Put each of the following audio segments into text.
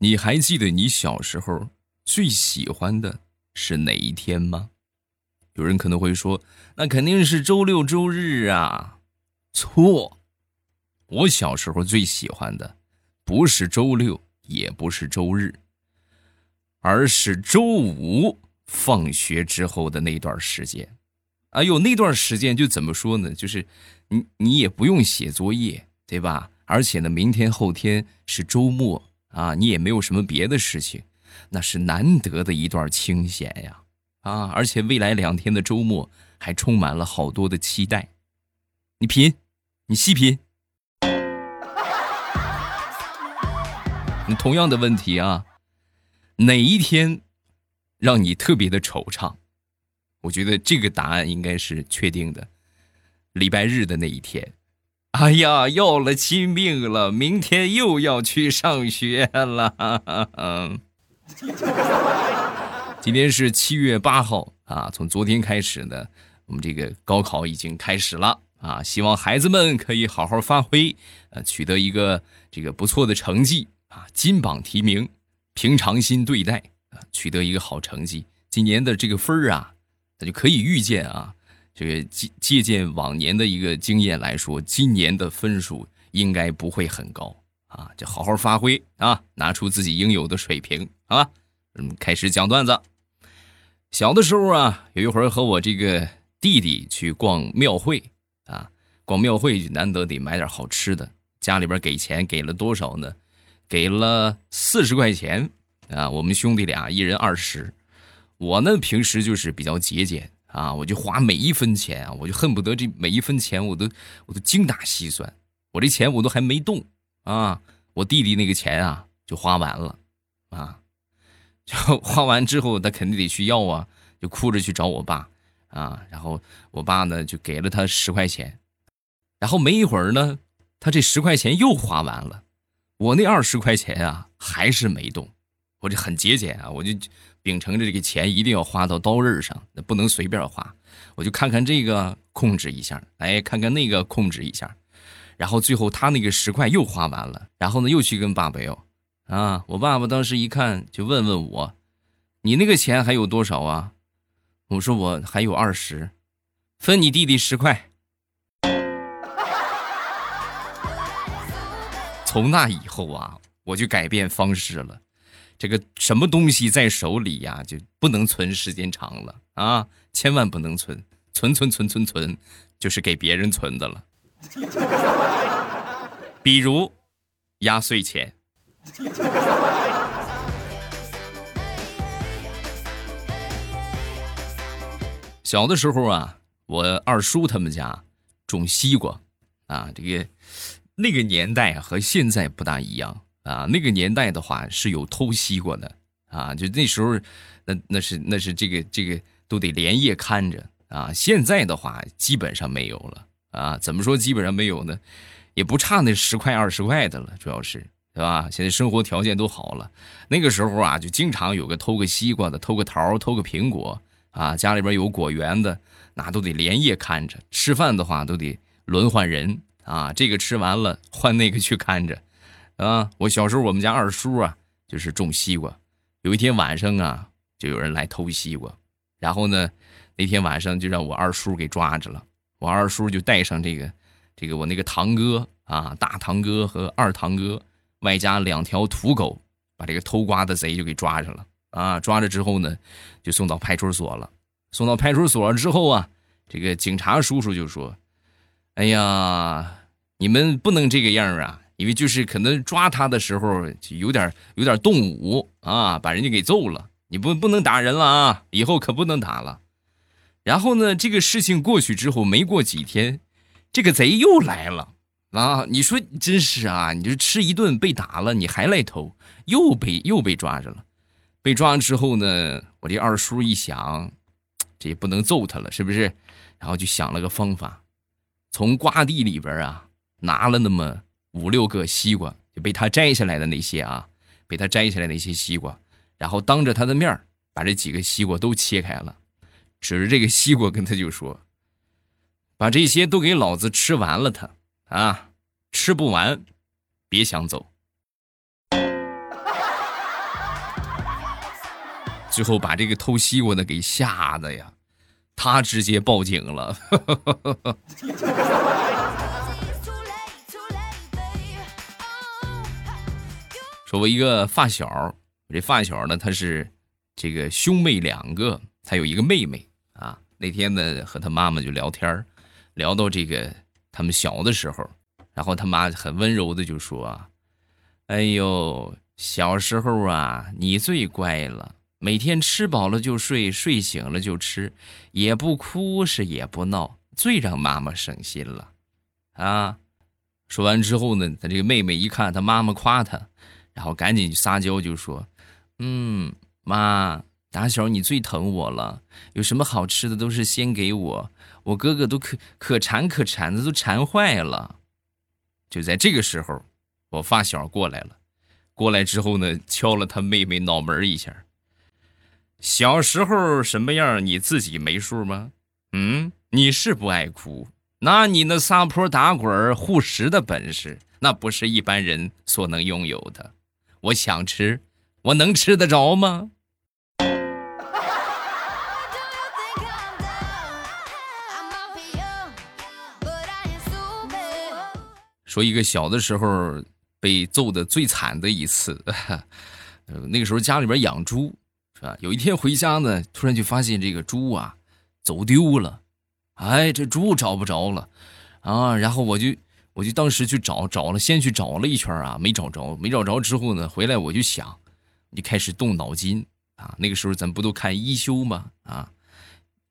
你还记得你小时候最喜欢的是哪一天吗？有人可能会说，那肯定是周六周日啊。错，我小时候最喜欢的不是周六，也不是周日，而是周五放学之后的那段时间。哎呦，那段时间就怎么说呢？就是你你也不用写作业，对吧？而且呢，明天后天是周末。啊，你也没有什么别的事情，那是难得的一段清闲呀！啊，而且未来两天的周末还充满了好多的期待。你品，你细品。同样的问题啊，哪一天让你特别的惆怅？我觉得这个答案应该是确定的，礼拜日的那一天。哎呀，要了亲命了！明天又要去上学了。今天是七月八号啊，从昨天开始呢，我们这个高考已经开始了啊。希望孩子们可以好好发挥，呃，取得一个这个不错的成绩啊，金榜题名，平常心对待啊，取得一个好成绩。今年的这个分儿啊，那就可以预见啊。这个借借鉴往年的一个经验来说，今年的分数应该不会很高啊！就好好发挥啊，拿出自己应有的水平啊！嗯，开始讲段子。小的时候啊，有一回和我这个弟弟去逛庙会啊，逛庙会难得得买点好吃的，家里边给钱给了多少呢？给了四十块钱啊！我们兄弟俩一人二十，我呢平时就是比较节俭。啊！我就花每一分钱啊，我就恨不得这每一分钱我都我都精打细算。我这钱我都还没动啊，我弟弟那个钱啊就花完了啊，就花完之后他肯定得去要啊，就哭着去找我爸啊。然后我爸呢就给了他十块钱，然后没一会儿呢，他这十块钱又花完了，我那二十块钱啊还是没动。我就很节俭啊，我就。秉承着这个钱一定要花到刀刃上，那不能随便花。我就看看这个，控制一下；哎，看看那个，控制一下。然后最后他那个十块又花完了，然后呢又去跟爸爸要。啊，我爸爸当时一看就问问我：“你那个钱还有多少啊？”我说：“我还有二十，分你弟弟十块。”从那以后啊，我就改变方式了。这个什么东西在手里呀，就不能存时间长了啊！千万不能存，存存存存存，就是给别人存的了。比如压岁钱。小的时候啊，我二叔他们家种西瓜啊，这个那个年代和现在不大一样。啊，那个年代的话是有偷西瓜的啊，就那时候，那那是那是这个这个都得连夜看着啊。现在的话基本上没有了啊。怎么说基本上没有呢？也不差那十块二十块的了，主要是对吧？现在生活条件都好了，那个时候啊，就经常有个偷个西瓜的，偷个桃，偷个苹果啊。家里边有果园的，那都得连夜看着。吃饭的话都得轮换人啊，这个吃完了换那个去看着。啊，我小时候我们家二叔啊，就是种西瓜。有一天晚上啊，就有人来偷西瓜，然后呢，那天晚上就让我二叔给抓着了。我二叔就带上这个，这个我那个堂哥啊，大堂哥和二堂哥，外加两条土狗，把这个偷瓜的贼就给抓着了。啊，抓着之后呢，就送到派出所了。送到派出所之后啊，这个警察叔叔就说：“哎呀，你们不能这个样啊。”因为就是可能抓他的时候就有点有点动武啊，把人家给揍了。你不不能打人了啊，以后可不能打了。然后呢，这个事情过去之后，没过几天，这个贼又来了啊！你说真是啊，你就吃一顿被打了，你还来偷，又被又被抓着了。被抓之后呢，我这二叔一想，这也不能揍他了，是不是？然后就想了个方法，从瓜地里边啊拿了那么。五六个西瓜就被他摘下来的那些啊，被他摘下来那些西瓜，然后当着他的面把这几个西瓜都切开了，指着这个西瓜跟他就说：“把这些都给老子吃完了，他啊，吃不完，别想走。”最后把这个偷西瓜的给吓得呀，他直接报警了。我一个发小，我这发小呢，他是这个兄妹两个，他有一个妹妹啊。那天呢，和他妈妈就聊天聊到这个他们小的时候，然后他妈很温柔的就说：“，哎呦，小时候啊，你最乖了，每天吃饱了就睡，睡醒了就吃，也不哭是也不闹，最让妈妈省心了。”啊，说完之后呢，他这个妹妹一看他妈妈夸他。然后赶紧撒娇就说：“嗯，妈，打小你最疼我了，有什么好吃的都是先给我，我哥哥都可可馋可馋的，都馋坏了。”就在这个时候，我发小过来了，过来之后呢，敲了他妹妹脑门一下。小时候什么样你自己没数吗？嗯，你是不爱哭，那你那撒泼打滚护食的本事，那不是一般人所能拥有的。我想吃，我能吃得着吗？说一个小的时候被揍的最惨的一次，那个时候家里边养猪，是吧？有一天回家呢，突然就发现这个猪啊走丢了，哎，这猪找不着了，啊，然后我就。我就当时去找找了，先去找了一圈啊，没找着，没找着之后呢，回来我就想，就开始动脑筋啊。那个时候咱不都看一休吗？啊，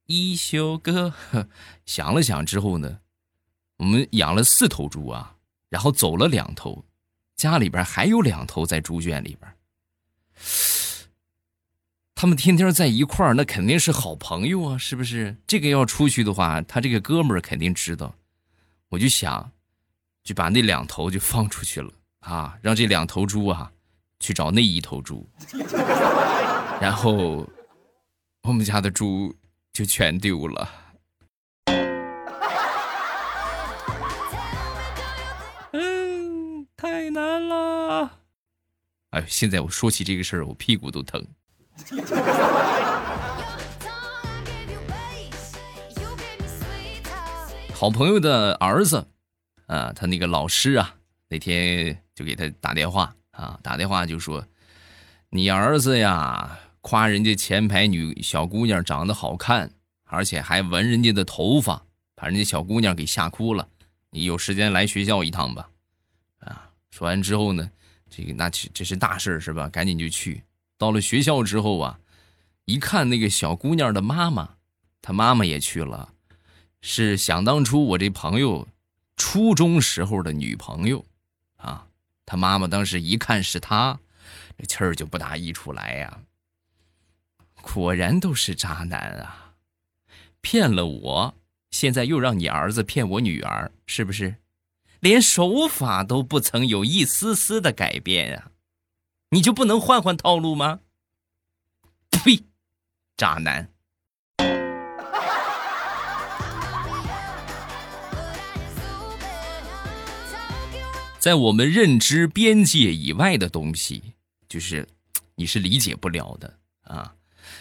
一休哥，想了想之后呢，我们养了四头猪啊，然后走了两头，家里边还有两头在猪圈里边。他们天天在一块儿，那肯定是好朋友啊，是不是？这个要出去的话，他这个哥们儿肯定知道。我就想。就把那两头就放出去了啊，让这两头猪啊去找那一头猪，然后我们家的猪就全丢了。嗯，太难了。哎，现在我说起这个事儿，我屁股都疼。好朋友的儿子。啊，他那个老师啊，那天就给他打电话啊，打电话就说：“你儿子呀，夸人家前排女小姑娘长得好看，而且还闻人家的头发，把人家小姑娘给吓哭了。你有时间来学校一趟吧。”啊，说完之后呢，这个那这这是大事是吧？赶紧就去。到了学校之后啊，一看那个小姑娘的妈妈，她妈妈也去了，是想当初我这朋友。初中时候的女朋友，啊，他妈妈当时一看是他，这气儿就不大溢出来呀。果然都是渣男啊，骗了我，现在又让你儿子骗我女儿，是不是？连手法都不曾有一丝丝的改变啊，你就不能换换套路吗？呸，渣男！在我们认知边界以外的东西，就是你是理解不了的啊。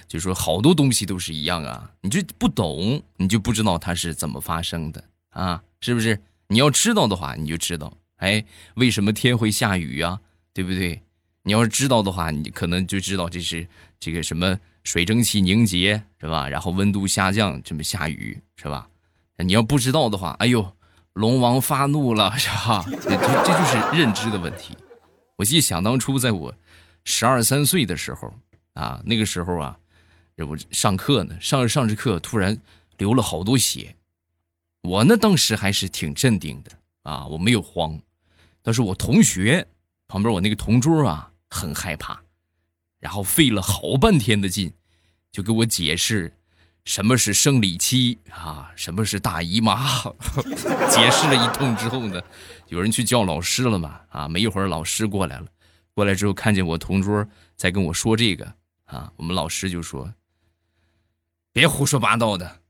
就说好多东西都是一样啊，你就不懂，你就不知道它是怎么发生的啊，是不是？你要知道的话，你就知道，哎，为什么天会下雨啊？对不对？你要是知道的话，你可能就知道这是这个什么水蒸气凝结是吧？然后温度下降，这么下雨是吧？你要不知道的话，哎呦。龙王发怒了，是吧？这这就是认知的问题。我记得想当初，在我十二三岁的时候啊，那个时候啊，我上课呢，上着上着课，突然流了好多血。我呢，当时还是挺镇定的啊，我没有慌。但是我同学旁边，我那个同桌啊，很害怕，然后费了好半天的劲，就给我解释。什么是生理期啊？什么是大姨妈？解释了一通之后呢，有人去叫老师了嘛？啊，没一会儿老师过来了，过来之后看见我同桌在跟我说这个啊，我们老师就说：“别胡说八道的，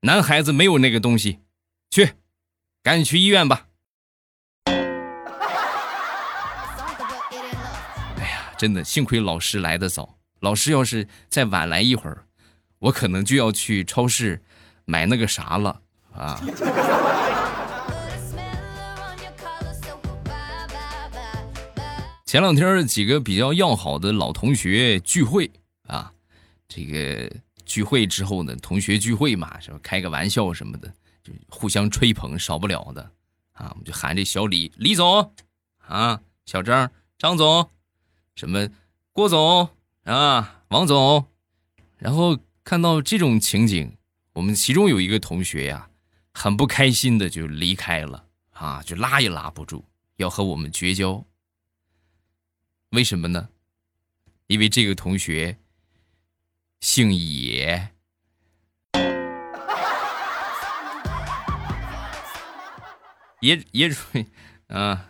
男孩子没有那个东西，去，赶紧去医院吧。”哎呀，真的幸亏老师来的早老师要是再晚来一会儿，我可能就要去超市买那个啥了啊。前两天几个比较要好的老同学聚会啊，这个聚会之后呢，同学聚会嘛，是吧？开个玩笑什么的，就互相吹捧，少不了的啊。我们就喊这小李李总啊，小张张总，什么郭总啊，王总。然后看到这种情景，我们其中有一个同学呀，很不开心的就离开了啊，就拉也拉不住，要和我们绝交。为什么呢？因为这个同学姓野，野野主啊。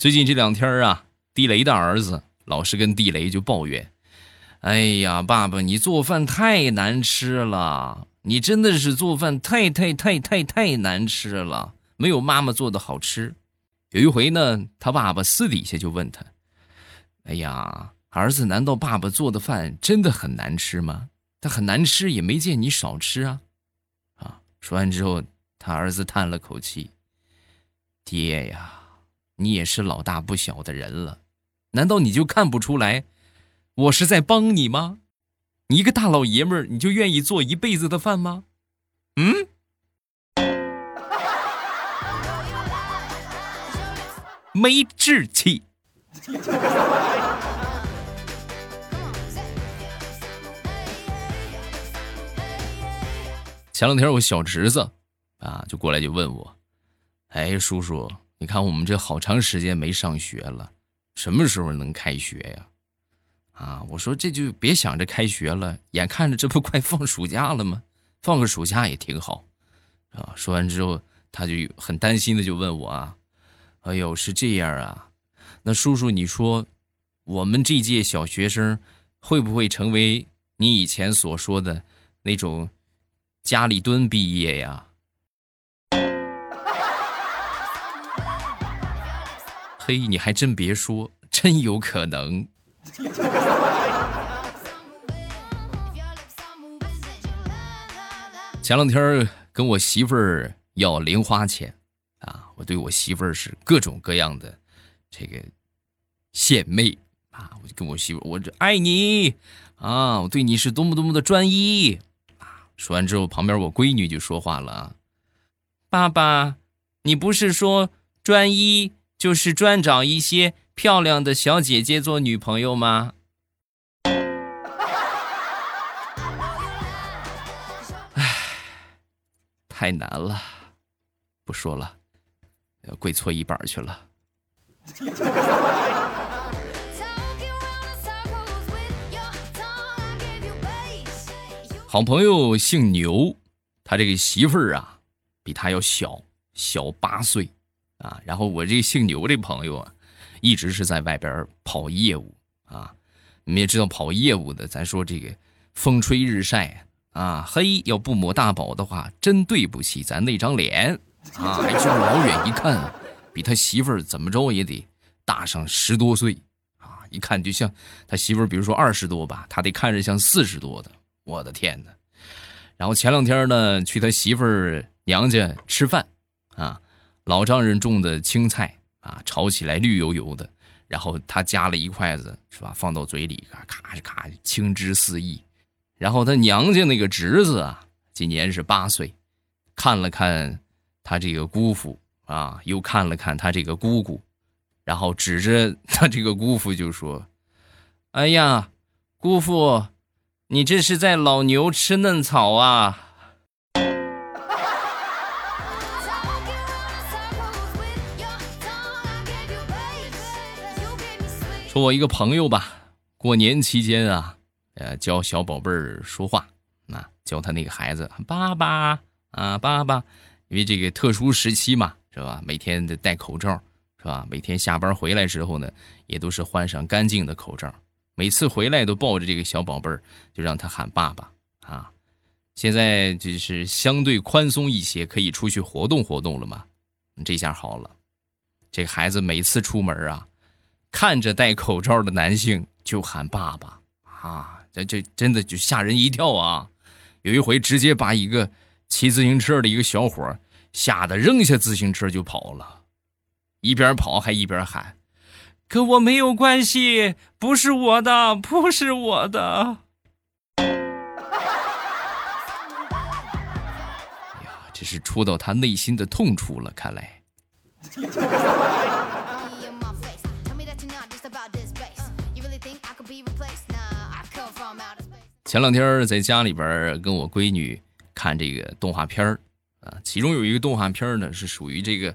最近这两天啊，地雷的儿子老是跟地雷就抱怨：“哎呀，爸爸，你做饭太难吃了。”你真的是做饭太太太太太难吃了，没有妈妈做的好吃。有一回呢，他爸爸私底下就问他：“哎呀，儿子，难道爸爸做的饭真的很难吃吗？他很难吃也没见你少吃啊。”啊，说完之后，他儿子叹了口气：“爹呀，你也是老大不小的人了，难道你就看不出来，我是在帮你吗？”你一个大老爷们儿，你就愿意做一辈子的饭吗？嗯，没志气。前两天我小侄子啊，就过来就问我：“哎，叔叔，你看我们这好长时间没上学了，什么时候能开学呀？”啊，我说这就别想着开学了，眼看着这不快放暑假了吗？放个暑假也挺好，啊。说完之后，他就很担心的就问我啊，哎呦，是这样啊？那叔叔你说，我们这届小学生会不会成为你以前所说的那种家里蹲毕业呀？嘿，你还真别说，真有可能。前两天跟我媳妇儿要零花钱，啊，我对我媳妇儿是各种各样的这个献媚啊，我就跟我媳妇，我这爱你啊，我对你是多么多么的专一啊。说完之后，旁边我闺女就说话了，爸爸，你不是说专一就是专找一些。漂亮的小姐姐做女朋友吗？唉，太难了，不说了，要跪搓衣板去了。好朋友姓牛，他这个媳妇儿啊，比他要小小八岁啊。然后我这姓牛这朋友啊。一直是在外边跑业务啊，你们也知道跑业务的，咱说这个风吹日晒啊，嘿，要不抹大宝的话，真对不起咱那张脸啊！还就老远一看，比他媳妇儿怎么着也得大上十多岁啊，一看就像他媳妇儿，比如说二十多吧，他得看着像四十多的，我的天哪！然后前两天呢，去他媳妇儿娘家吃饭啊，老丈人种的青菜。啊，炒起来绿油油的，然后他夹了一筷子，是吧？放到嘴里，咔咔咔，青汁四溢。然后他娘家那个侄子啊，今年是八岁，看了看他这个姑父啊，又看了看他这个姑姑，然后指着他这个姑父就说：“哎呀，姑父，你这是在老牛吃嫩草啊！”说我一个朋友吧，过年期间啊，呃，教小宝贝儿说话，啊，教他那个孩子爸爸啊，爸爸，因为这个特殊时期嘛，是吧？每天得戴口罩，是吧？每天下班回来之后呢，也都是换上干净的口罩。每次回来都抱着这个小宝贝儿，就让他喊爸爸啊。现在就是相对宽松一些，可以出去活动活动了嘛。这下好了，这孩子每次出门啊，看着戴口罩的男性就喊爸爸啊，这这真的就吓人一跳啊！有一回直接把一个骑自行车的一个小伙吓得扔下自行车就跑了，一边跑还一边喊：“跟我没有关系，不是我的，不是我的。”呀这是戳到他内心的痛处了，看来。前两天在家里边跟我闺女看这个动画片啊，其中有一个动画片呢是属于这个，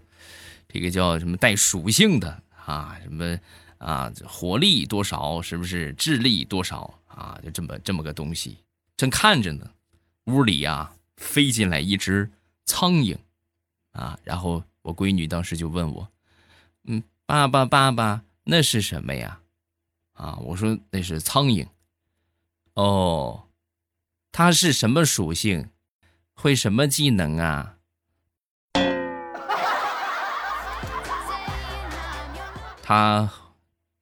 这个叫什么带属性的啊，什么啊火力多少，是不是智力多少啊？就这么这么个东西，正看着呢，屋里啊飞进来一只。苍蝇，啊！然后我闺女当时就问我：“嗯，爸爸，爸爸，那是什么呀？”啊，我说那是苍蝇。哦，它是什么属性？会什么技能啊？它，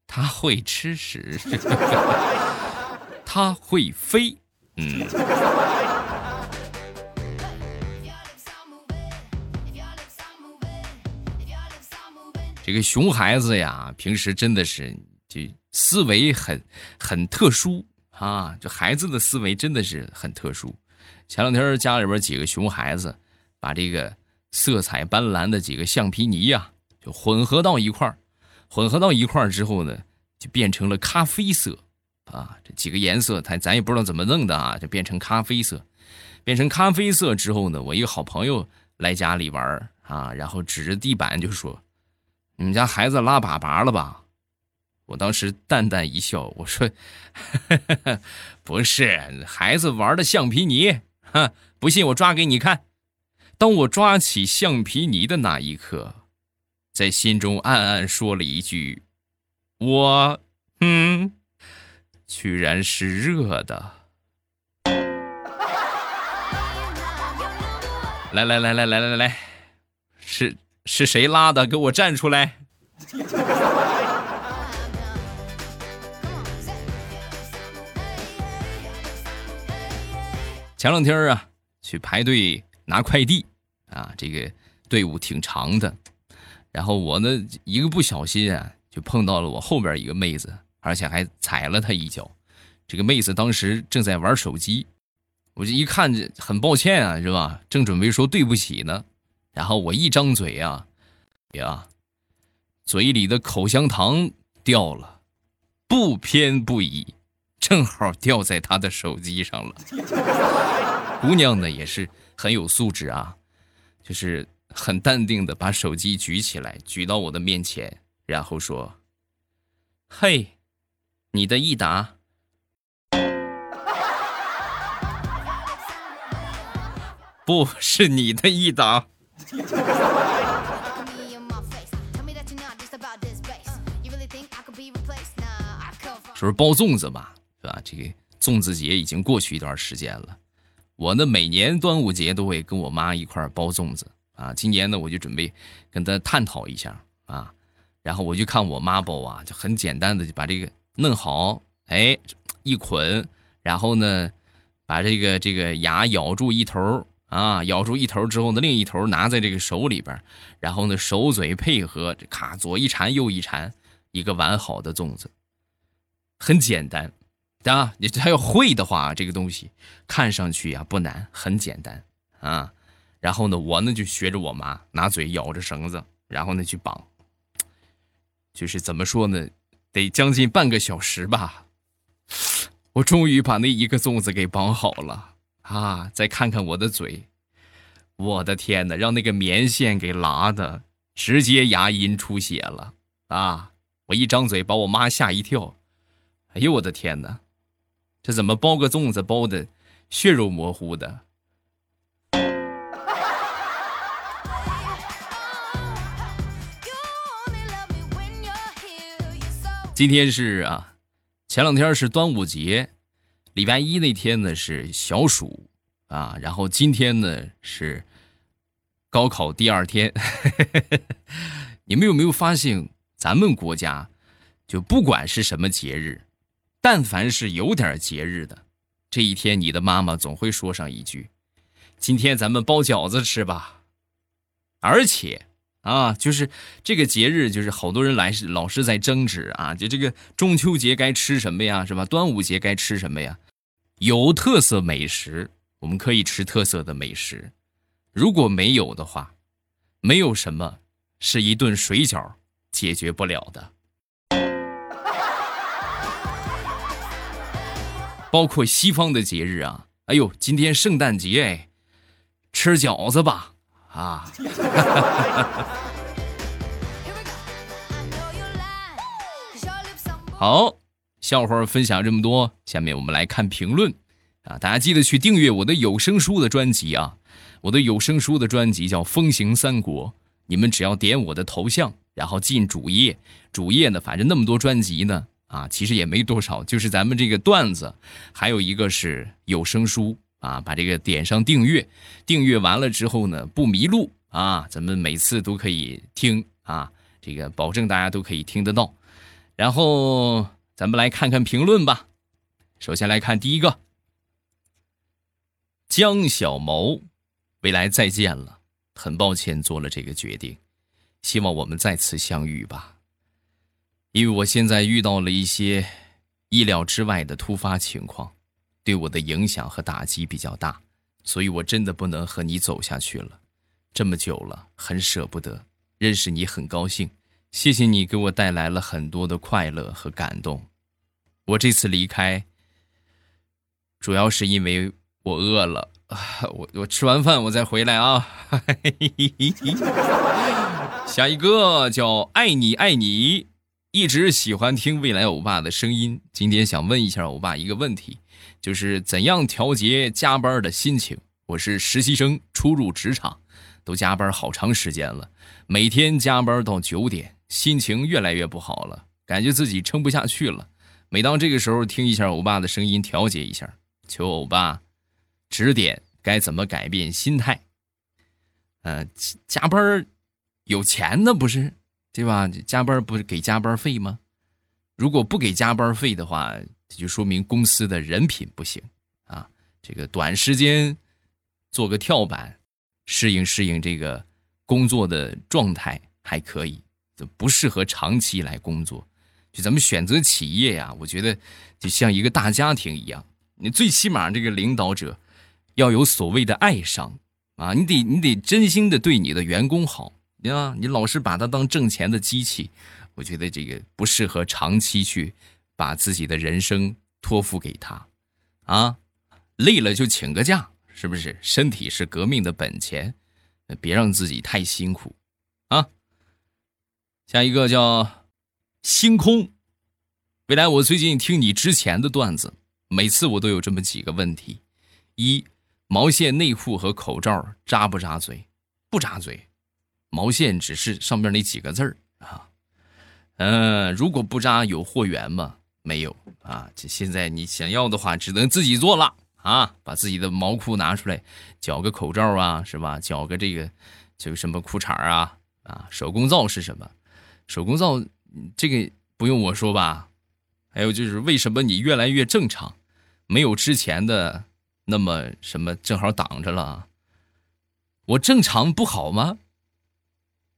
它会吃屎，它会飞，嗯。这个熊孩子呀，平时真的是就思维很很特殊啊！就孩子的思维真的是很特殊。前两天家里边几个熊孩子把这个色彩斑斓的几个橡皮泥呀，就混合到一块儿，混合到一块儿之后呢，就变成了咖啡色啊！这几个颜色，他咱也不知道怎么弄的啊，就变成咖啡色。变成咖啡色之后呢，我一个好朋友来家里玩啊，然后指着地板就说。你们家孩子拉粑粑了吧？我当时淡淡一笑，我说：“ 不是，孩子玩的橡皮泥。哈，不信我抓给你看。”当我抓起橡皮泥的那一刻，在心中暗暗说了一句：“我，嗯，居然是热的。”来来来来来来来，是。是谁拉的？给我站出来！前两天啊，去排队拿快递啊，这个队伍挺长的。然后我呢，一个不小心啊，就碰到了我后边一个妹子，而且还踩了她一脚。这个妹子当时正在玩手机，我就一看，很抱歉啊，是吧？正准备说对不起呢。然后我一张嘴啊，呀，嘴里的口香糖掉了，不偏不倚，正好掉在他的手机上了。姑娘呢也是很有素质啊，就是很淡定的把手机举起来，举到我的面前，然后说：“嘿，你的益达，不是你的益达。”说是包粽子吧，是吧？这个粽子节已经过去一段时间了。我呢，每年端午节都会跟我妈一块包粽子啊。今年呢，我就准备跟她探讨一下啊。然后我就看我妈包啊，就很简单的就把这个弄好，哎，一捆，然后呢，把这个这个牙咬住一头。啊，咬住一头之后呢，另一头拿在这个手里边，然后呢，手嘴配合，这咔左一缠右一缠，一个完好的粽子。很简单，啊，你他要会的话，这个东西看上去呀不难，很简单啊。然后呢，我呢就学着我妈，拿嘴咬着绳子，然后呢去绑。就是怎么说呢，得将近半个小时吧，我终于把那一个粽子给绑好了。啊！再看看我的嘴，我的天哪，让那个棉线给拉的，直接牙龈出血了啊！我一张嘴，把我妈吓一跳。哎呦，我的天哪，这怎么包个粽子包的血肉模糊的？今天是啊，前两天是端午节。礼拜一那天呢是小暑啊，然后今天呢是高考第二天，你们有没有发现，咱们国家就不管是什么节日，但凡是有点节日的，这一天你的妈妈总会说上一句：“今天咱们包饺子吃吧。”而且啊，就是这个节日，就是好多人来是老是在争执啊，就这个中秋节该吃什么呀，是吧？端午节该吃什么呀？有特色美食，我们可以吃特色的美食；如果没有的话，没有什么是一顿水饺解决不了的。包括西方的节日啊，哎呦，今天圣诞节，吃饺子吧啊！好。笑话分享这么多，下面我们来看评论啊！大家记得去订阅我的有声书的专辑啊！我的有声书的专辑叫《风行三国》，你们只要点我的头像，然后进主页，主页呢，反正那么多专辑呢，啊，其实也没多少，就是咱们这个段子，还有一个是有声书啊，把这个点上订阅，订阅完了之后呢，不迷路啊，咱们每次都可以听啊，这个保证大家都可以听得到，然后。咱们来看看评论吧。首先来看第一个，江小毛，未来再见了，很抱歉做了这个决定，希望我们再次相遇吧。因为我现在遇到了一些意料之外的突发情况，对我的影响和打击比较大，所以我真的不能和你走下去了。这么久了，很舍不得，认识你很高兴。谢谢你给我带来了很多的快乐和感动。我这次离开，主要是因为我饿了。我我吃完饭我再回来啊。下一个叫爱你爱你，一直喜欢听未来欧巴的声音。今天想问一下欧巴一个问题，就是怎样调节加班的心情？我是实习生，初入职场，都加班好长时间了，每天加班到九点。心情越来越不好了，感觉自己撑不下去了。每当这个时候，听一下欧巴的声音，调节一下，求欧巴指点该怎么改变心态。呃，加班有钱的不是对吧？加班不是给加班费吗？如果不给加班费的话，这就说明公司的人品不行啊。这个短时间做个跳板，适应适应这个工作的状态还可以。就不适合长期来工作，就咱们选择企业呀，我觉得就像一个大家庭一样，你最起码这个领导者要有所谓的爱商啊，你得你得真心的对你的员工好，啊，你老是把他当挣钱的机器，我觉得这个不适合长期去把自己的人生托付给他，啊，累了就请个假，是不是？身体是革命的本钱，别让自己太辛苦，啊。下一个叫星空，未来我最近听你之前的段子，每次我都有这么几个问题：一，毛线内裤和口罩扎不扎嘴？不扎嘴，毛线只是上面那几个字儿啊。嗯，如果不扎，有货源吗？没有啊。这现在你想要的话，只能自己做了啊。把自己的毛裤拿出来，绞个口罩啊，是吧？绞个这个，这个什么裤衩啊？啊，手工皂是什么？手工皂，这个不用我说吧？还有就是，为什么你越来越正常，没有之前的那么什么正好挡着了？我正常不好吗？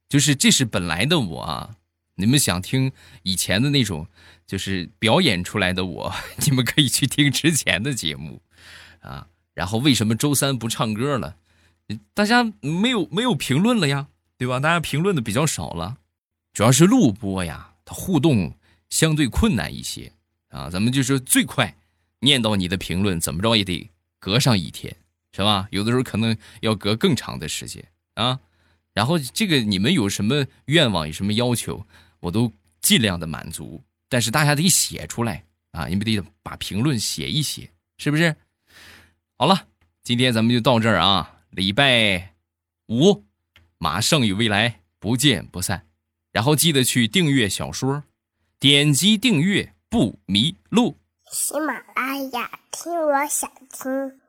就是这是本来的我啊！你们想听以前的那种，就是表演出来的我，你们可以去听之前的节目啊。然后为什么周三不唱歌了？大家没有没有评论了呀，对吧？大家评论的比较少了。主要是录播呀，它互动相对困难一些啊。咱们就是最快念到你的评论，怎么着也得隔上一天，是吧？有的时候可能要隔更长的时间啊。然后这个你们有什么愿望、有什么要求，我都尽量的满足。但是大家得写出来啊，你们得把评论写一写，是不是？好了，今天咱们就到这儿啊。礼拜五马上与未来不见不散。然后记得去订阅小说，点击订阅不迷路。喜马拉雅，听我想听。